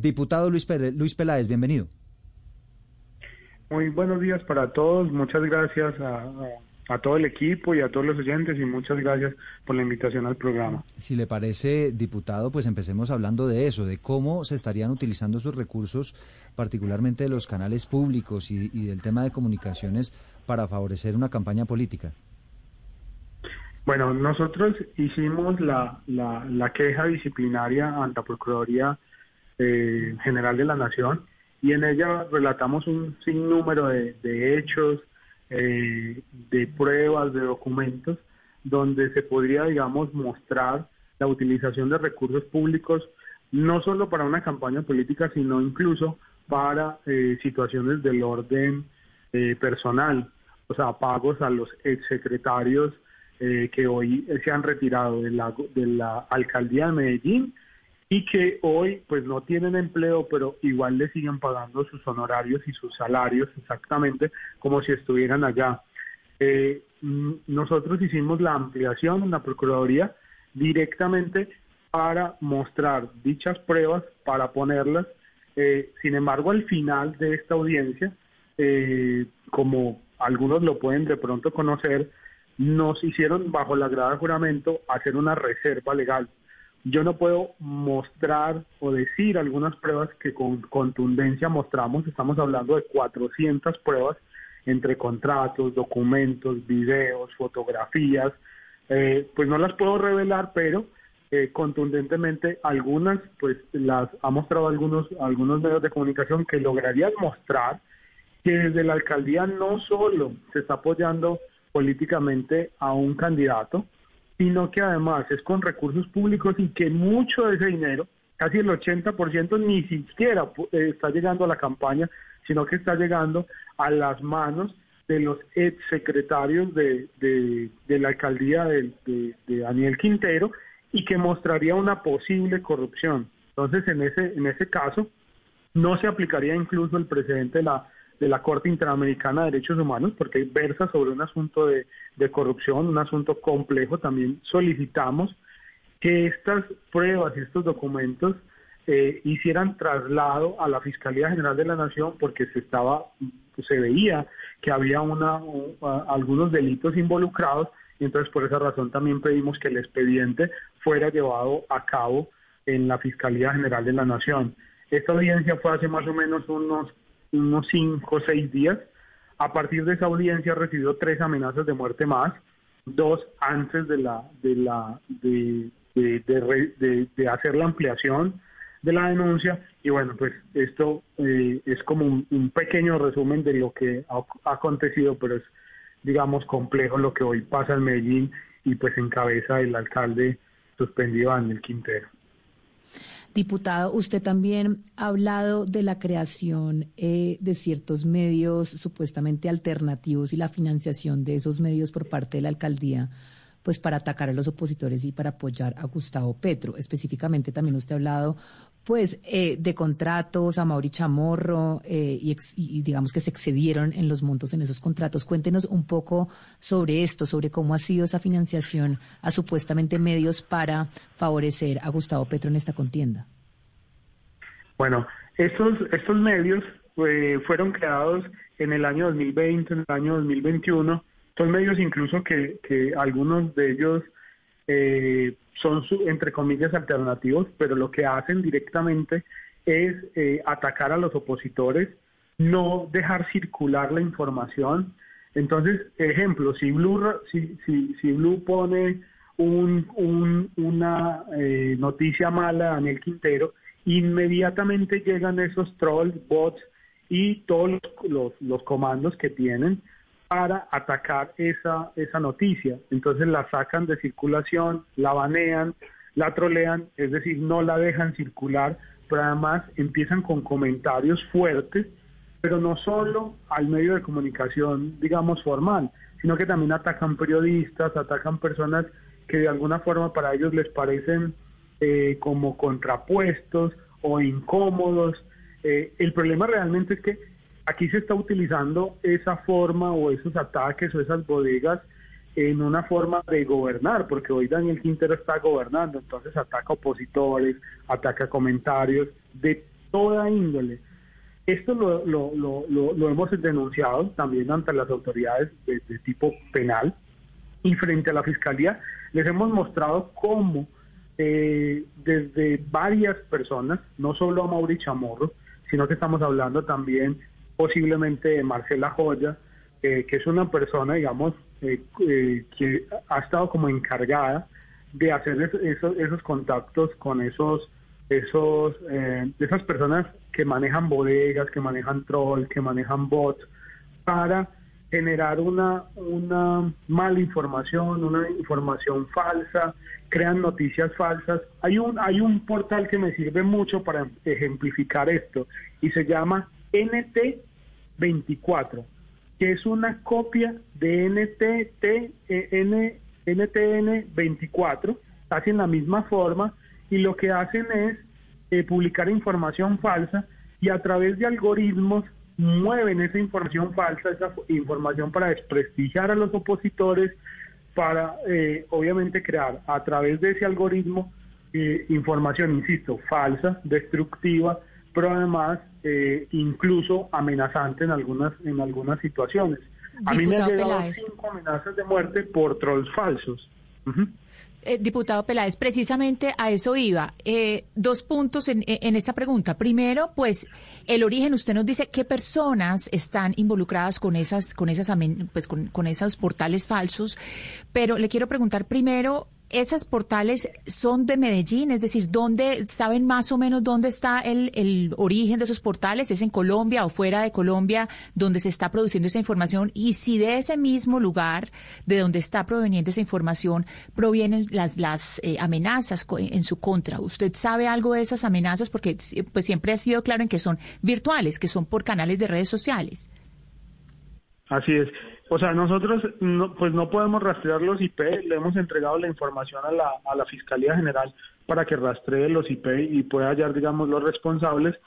Diputado Luis, Luis Peláez, bienvenido. Muy buenos días para todos. Muchas gracias a, todo el equipo y a todos los oyentes y muchas gracias por la invitación al programa. Si le parece, diputado, pues empecemos hablando de eso, de cómo se estarían utilizando sus recursos, particularmente de los canales públicos y, del tema de comunicaciones, para favorecer una campaña política. Bueno, nosotros hicimos la, la, queja disciplinaria ante la Procuraduría eh, General de la Nación y en ella relatamos un sinnúmero de, hechos, eh, de pruebas, de documentos, donde se podría, digamos, mostrar la utilización de recursos públicos, no solo para una campaña política, sino incluso para eh, situaciones del orden eh, personal, o sea, pagos a los exsecretarios que hoy se han retirado de la, de la alcaldía de Medellín y que hoy pues no tienen empleo, pero igual le siguen pagando sus honorarios y sus salarios exactamente como si estuvieran allá. Eh, mm, nosotros hicimos la ampliación en la Procuraduría directamente para mostrar dichas pruebas, para ponerlas. Eh, sin embargo, al final de esta audiencia, eh, como algunos lo pueden de pronto conocer, nos hicieron bajo la grada de juramento hacer una reserva legal yo no puedo mostrar o decir algunas pruebas que con contundencia mostramos, estamos hablando de 400 pruebas entre contratos, documentos, videos, fotografías, eh, pues no las puedo revelar, pero eh, contundentemente algunas, pues las ha mostrado algunos, algunos medios de comunicación que lograrían mostrar que desde la alcaldía no solo se está apoyando políticamente a un candidato, sino que además es con recursos públicos y que mucho de ese dinero, casi el 80%, ni siquiera eh, está llegando a la campaña, sino que está llegando a las manos de los exsecretarios de, de, la alcaldía de, de, Daniel Quintero y que mostraría una posible corrupción. Entonces, en ese, en ese caso, no se aplicaría incluso el precedente de la de la Corte Interamericana de Derechos Humanos, porque versa sobre un asunto de, corrupción, un asunto complejo. También solicitamos que estas pruebas y estos documentos eh, hicieran traslado a la Fiscalía General de la Nación porque se estaba, se veía que había una, algunos delitos involucrados y entonces por esa razón también pedimos que el expediente fuera llevado a cabo en la Fiscalía General de la Nación. Esta audiencia fue hace más o menos unos unos cinco o seis días. A partir de esa audiencia recibió tres amenazas de muerte más, dos antes de la de la de, hacer la ampliación de la denuncia y bueno pues esto eh, es como un, pequeño resumen de lo que ha, acontecido pero es digamos complejo lo que hoy pasa en Medellín y pues encabeza el alcalde suspendido Daniel Quintero. Diputado, usted también ha hablado de la creación eh, de ciertos medios supuestamente alternativos y la financiación de esos medios por parte de la alcaldía pues para atacar a los opositores y para apoyar a Gustavo Petro. Específicamente también usted ha hablado pues eh, de contratos a Mauri Chamorro eh, y, digamos que se excedieron en los montos en esos contratos. Cuéntenos un poco sobre esto, sobre cómo ha sido esa financiación a supuestamente medios para favorecer a Gustavo Petro en esta contienda. Bueno, estos, estos medios eh, fueron creados en el año 2020, en el año 2021 son medios incluso que, que algunos de ellos son, entre comillas, alternativos, pero lo que hacen directamente es eh, atacar a los opositores, no dejar circular la información. Entonces, ejemplo, si Blue, si, si, si Blue pone un, una eh, noticia mala a Daniel Quintero, inmediatamente llegan esos trolls, bots y todos los, los comandos que tienen para atacar esa, esa noticia. Entonces la sacan de circulación, la banean, la trolean, es decir, no la dejan circular, pero además empiezan con comentarios fuertes, pero no solo al medio de comunicación, digamos, formal, sino que también atacan periodistas, atacan personas que de alguna forma para ellos les parecen eh, como contrapuestos o incómodos. Eh, el problema realmente es que aquí se está utilizando esa forma o esos ataques o esas bodegas en una forma de gobernar, porque hoy Daniel Quintero está gobernando, entonces ataca opositores, ataca comentarios de toda índole. Esto lo, lo, lo, lo hemos denunciado también ante las autoridades de, tipo penal y frente a la Fiscalía les hemos mostrado cómo eh, desde varias personas, no solo a Mauri Chamorro, sino que estamos hablando también posiblemente de Marcela Joya, eh, que es una persona, digamos, eh, que ha estado como encargada de hacer esos, esos contactos con esos, esos, esas personas que manejan bodegas, que manejan trolls, que manejan bots, para generar una, una mala información, una información falsa, crean noticias falsas. Hay un, hay un portal que me sirve mucho para ejemplificar esto y se llama NT24, que es una copia de NTT, N, NTN24, hacen la misma forma y lo que hacen es eh, publicar información falsa y a través de algoritmos mueven esa información falsa, esa información para desprestigiar a los opositores, para eh, obviamente crear a través de ese algoritmo eh, información, insisto, falsa, destructiva, pero además incluso amenazante en algunas, en algunas situaciones. a mí me han llegado cinco amenazas de muerte por trolls falsos. Eh, diputado Peláez, precisamente a eso iba. Eh, dos puntos en, en, esta pregunta. Primero, pues el origen, usted nos dice qué personas están involucradas con esas, con esas, pues con, con esos portales falsos, pero le quiero preguntar primero esas portales son de Medellín, es decir, ¿dónde saben más o menos dónde está el, origen de esos portales? ¿Es en Colombia o fuera de Colombia donde se está produciendo esa información? Y si de ese mismo lugar de donde está proveniendo esa información provienen las, las eh, amenazas en su contra. ¿Usted sabe algo de esas amenazas? Porque pues siempre ha sido claro en que son virtuales, que son por canales de redes sociales. Así es. O sea, nosotros no, pues no podemos rastrear los IP, le hemos entregado la información a la, a la Fiscalía General para que rastree los IP y pueda hallar, digamos, los responsables,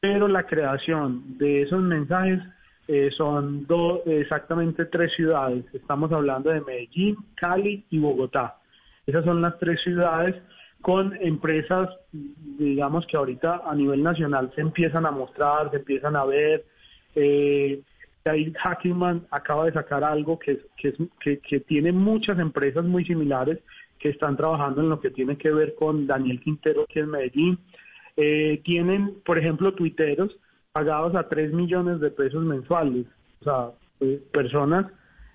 pero la creación de esos mensajes eh, son dos, exactamente tres ciudades. Estamos hablando de Medellín, Cali y Bogotá. Esas son las tres ciudades con empresas, digamos que ahorita a nivel nacional se empiezan a mostrar, se empiezan a ver. Eh, ahí Hackingman acaba de sacar algo que, que, que, tiene muchas empresas muy similares que están trabajando en lo que tiene que ver con Daniel Quintero, que es Medellín. Eh, tienen, por ejemplo, tuiteros pagados a 3 millones de pesos mensuales. O sea, eh, personas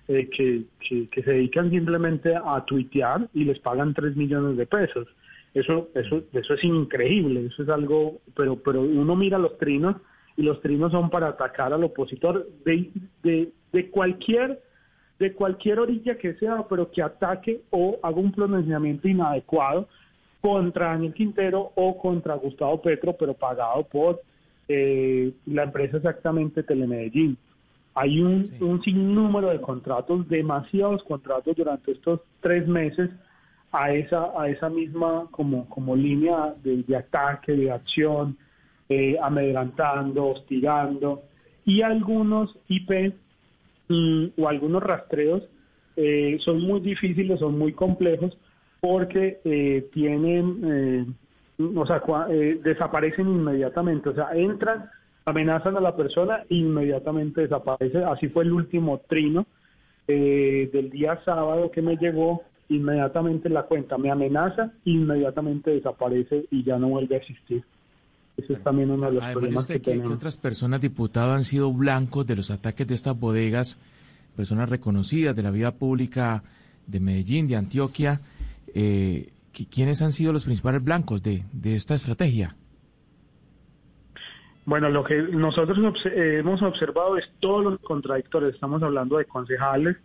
eh, que, que, se dedican simplemente a tuitear y les pagan 3 millones de pesos. Eso, eso, eso es increíble, eso es algo, pero, pero uno mira los trinos y los trinos son para atacar al opositor de, de, de cualquier de cualquier orilla que sea, pero que ataque o haga un pronunciamiento inadecuado contra Daniel Quintero o contra Gustavo Petro, pero pagado por eh, la empresa exactamente Telemedellín. Hay un, un sinnúmero de contratos, demasiados contratos durante estos tres meses a esa, a esa misma como, como línea de, de ataque, de acción, eh, hostigando, y algunos IP mm, o algunos rastreos eh, son muy difíciles, son muy complejos, porque eh, tienen, o sea, desaparecen inmediatamente, o sea, entran, amenazan a la persona inmediatamente desaparece. Así fue el último trino del día sábado que me llegó, inmediatamente la cuenta me amenaza, inmediatamente desaparece y ya no vuelve a existir. Eso es también uno de los problemas que, que, otras personas, diputados, han sido blancos de los ataques de estas bodegas, personas reconocidas de la vida pública de Medellín, de Antioquia. Eh, ¿Quiénes han sido los principales blancos de, de esta estrategia? Bueno, lo que nosotros hemos observado es todos los contradictores. Estamos hablando de concejales,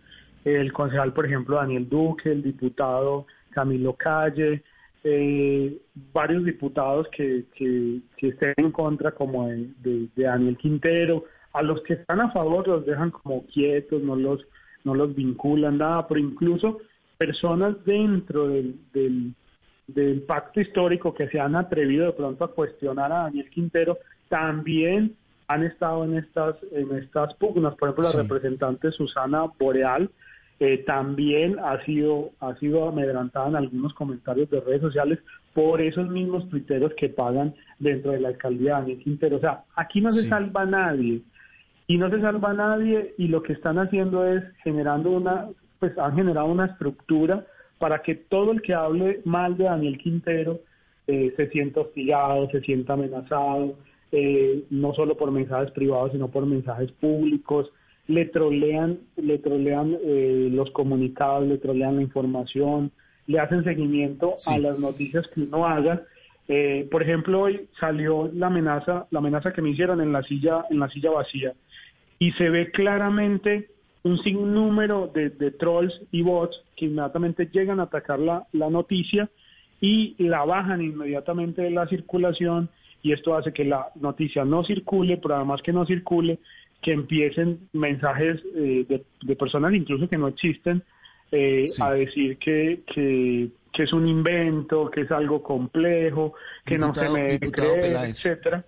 el concejal, por ejemplo, Daniel Duque, el diputado Camilo Calle, eh, varios diputados que, que, estén en contra como de, Daniel Quintero, a los que están a favor los dejan como quietos, no los, no los vinculan, nada, pero incluso personas dentro del, del, del pacto histórico que se han atrevido de pronto a cuestionar a Daniel Quintero, también han estado en estas, en estas pugnas, por ejemplo, la representante Susana Boreal, eh, también ha sido, ha sido amedrentada en algunos comentarios de redes sociales por esos mismos tuiteros que pagan dentro de la alcaldía de Daniel Quintero. O sea, aquí no se salva nadie. Y no se salva nadie y lo que están haciendo es generando una, pues han generado una estructura para que todo el que hable mal de Daniel Quintero eh, se sienta hostigado, se sienta amenazado, eh, no solo por mensajes privados, sino por mensajes públicos, le trolean, le trolean eh, los comunicados, le trolean la información, le hacen seguimiento a las noticias que uno haga. Eh, por ejemplo, hoy salió la amenaza, la amenaza que me hicieron en la silla, en la silla vacía, y se ve claramente un sinnúmero de, de trolls y bots que inmediatamente llegan a atacar la, la noticia y la bajan inmediatamente de la circulación y esto hace que la noticia no circule, pero además que no circule, que empiecen mensajes eh, de, personas incluso que no existen eh, a decir que, que, es un invento, que es algo complejo, que no se me cree, etcétera.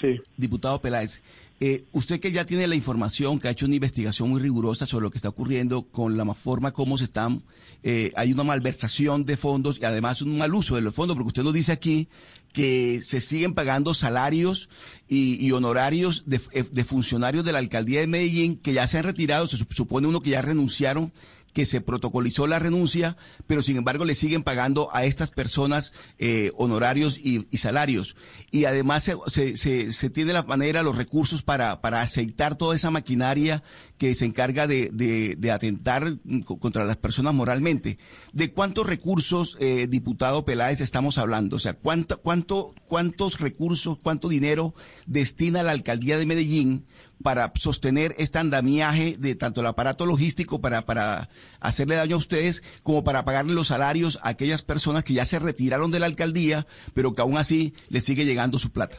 sí. Diputado Peláez, eh, usted que ya tiene la información, que ha hecho una investigación muy rigurosa sobre lo que está ocurriendo con la forma como se están, eh, hay una malversación de fondos y además un mal uso de los fondos, porque usted nos dice aquí que se siguen pagando salarios y, honorarios de, de, funcionarios de la alcaldía de Medellín que ya se han retirado, se supone uno que ya renunciaron que se protocolizó la renuncia, pero sin embargo le siguen pagando a estas personas eh, honorarios y, salarios. Y además se, se, se, tiene la manera, los recursos para, para aceitar toda esa maquinaria que se encarga de, de, atentar contra las personas moralmente. ¿De cuántos recursos, eh, diputado Peláez, estamos hablando? O sea, ¿cuánto, cuánto, ¿cuántos recursos, cuánto dinero destina la alcaldía de Medellín para sostener este andamiaje de tanto el aparato logístico para, para hacerle daño a ustedes como para pagarle los salarios a aquellas personas que ya se retiraron de la alcaldía, pero que aún así les sigue llegando su plata?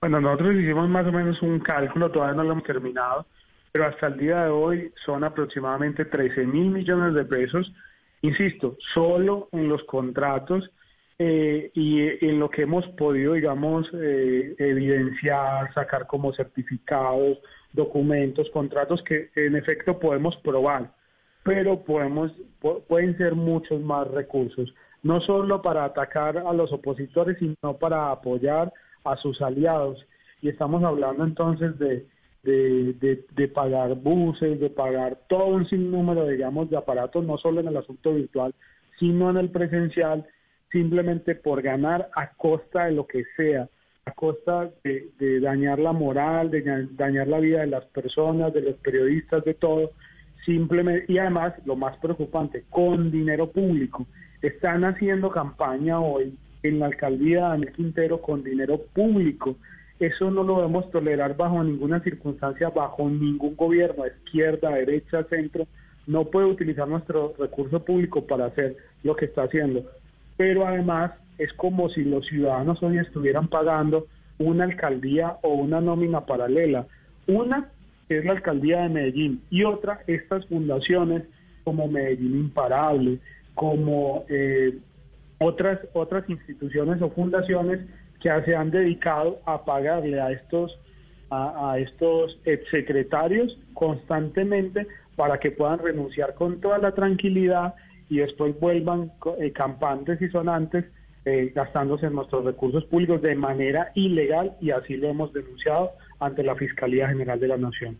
Bueno, nosotros hicimos más o menos un cálculo, todavía no lo hemos terminado, pero hasta el día de hoy son aproximadamente 13 mil millones de pesos, insisto, solo en los contratos eh, y en lo que hemos podido, digamos, eh, evidenciar, sacar como certificados, documentos, contratos que en efecto podemos probar, pero podemos, pueden ser muchos más recursos, no solo para atacar a los opositores, sino para apoyar a sus aliados. Y estamos hablando entonces de, de, de, pagar buses, de pagar todo un sinnúmero, digamos, de aparatos, no solo en el asunto virtual, sino en el presencial, simplemente por ganar a costa de lo que sea, a costa de, de dañar la moral, de dañar la vida de las personas, de los periodistas, de todo, simplemente, y además, lo más preocupante, con dinero público. Están haciendo campaña hoy en la alcaldía de Daniel Quintero con dinero público. Eso no lo debemos tolerar bajo ninguna circunstancia, bajo ningún gobierno, izquierda, derecha, centro. No puede utilizar nuestro recurso público para hacer lo que está haciendo. Pero además es como si los ciudadanos hoy estuvieran pagando una alcaldía o una nómina paralela. Una es la alcaldía de Medellín y otra estas fundaciones como Medellín Imparable, como eh, otras, otras instituciones o fundaciones que se han dedicado a pagarle a estos, a, estos exsecretarios constantemente para que puedan renunciar con toda la tranquilidad y después vuelvan eh, campantes y sonantes eh, gastándose nuestros recursos públicos de manera ilegal y así lo hemos denunciado ante la Fiscalía General de la Nación.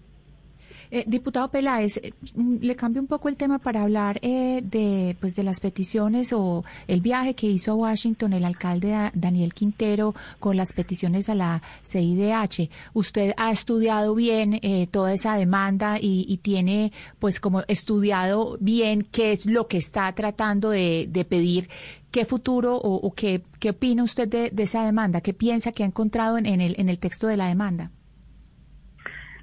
Eh, diputado Peláez, eh, mm, le cambio un poco el tema para hablar eh, de, pues, de las peticiones o el viaje que hizo a Washington el alcalde Daniel Quintero con las peticiones a la CIDH. Usted ha estudiado bien toda esa demanda y, tiene, pues, como estudiado bien qué es lo que está tratando de, pedir. ¿Qué futuro o, qué, qué opina usted de, esa demanda? ¿Qué piensa que ha encontrado en, el, en el texto de la demanda?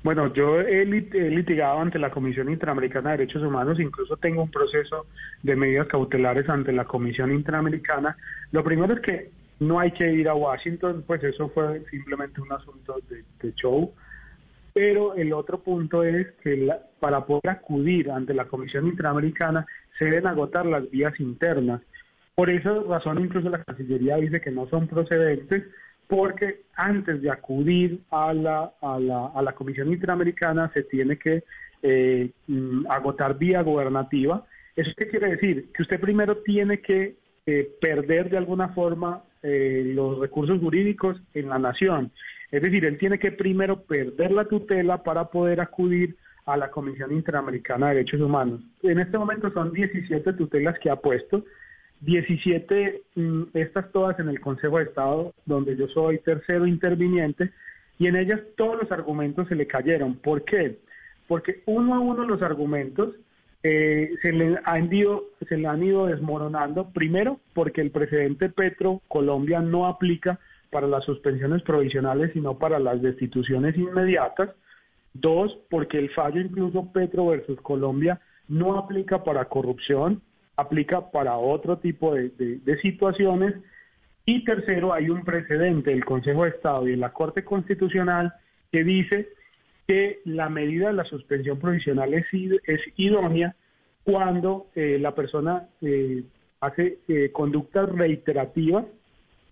Bueno, yo he, litigado ante la Comisión Interamericana de Derechos Humanos, incluso tengo un proceso de medidas cautelares ante la Comisión Interamericana. Lo primero es que no hay que ir a Washington, pues eso fue simplemente un asunto de, show. Pero el otro punto es que para poder acudir ante la Comisión Interamericana se deben agotar las vías internas. Por esa razón incluso la Cancillería dice que no son procedentes porque antes de acudir a la, a la, a la Comisión Interamericana se tiene que eh, mm, agotar vía gubernativa. ¿Eso qué quiere decir? Que usted primero tiene que eh, perder de alguna forma eh, los recursos jurídicos en la nación. Es decir, él tiene que primero perder la tutela para poder acudir a la Comisión Interamericana de Derechos Humanos. En este momento son 17 tutelas que ha puesto, 17, mm, estas todas en el Consejo de Estado, donde yo soy tercero interviniente, y en ellas todos los argumentos se le cayeron. ¿Por qué? Porque uno a uno los argumentos eh, se, le han ido, se le han ido desmoronando, primero porque el presidente Petro Colombia no aplica para las suspensiones provisionales, sino para las destituciones inmediatas. Dos, porque el fallo incluso Petro versus Colombia no aplica para corrupción, aplica para otro tipo de, de situaciones. Y tercero, hay un precedente del Consejo de Estado y de la Corte Constitucional que dice que la medida de la suspensión provisional es, es idónea cuando eh, la persona eh, hace eh, conductas reiterativas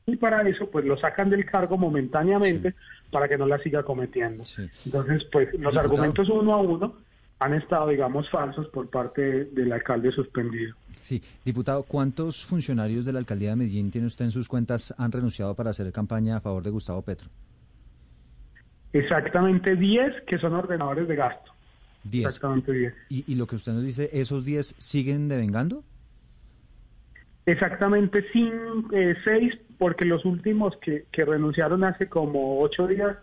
y para eso pues lo sacan del cargo momentáneamente para que no la siga cometiendo. Entonces pues los argumentos uno a uno han estado digamos falsos por parte del alcalde suspendido. Sí, diputado, ¿cuántos funcionarios de la alcaldía de Medellín tiene usted en sus cuentas han renunciado para hacer campaña a favor de Gustavo Petro? Exactamente 10 que son ordenadores de gasto. 10. Exactamente 10. ¿Y, lo que usted nos dice, esos 10 siguen devengando? Exactamente 6, eh, porque los últimos que, que, renunciaron hace como 8 días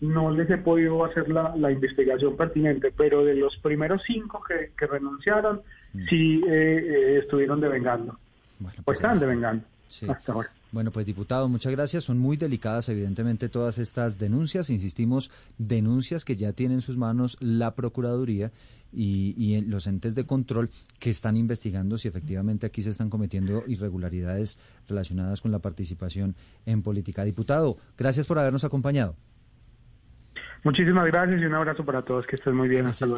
no les he podido hacer la, la investigación pertinente, pero de los primeros 5 que, que, renunciaron, mm. sí eh, eh, estuvieron devengando. Bueno, pues, pues están devengando hasta ahora. Bueno, pues diputado, muchas gracias. Son muy delicadas, evidentemente, todas estas denuncias. Insistimos, denuncias que ya tiene en sus manos la Procuraduría y, y los entes de control que están investigando si efectivamente aquí se están cometiendo irregularidades relacionadas con la participación en política. Diputado, gracias por habernos acompañado. Muchísimas gracias y un abrazo para todos. Que estén muy bien. Hasta luego.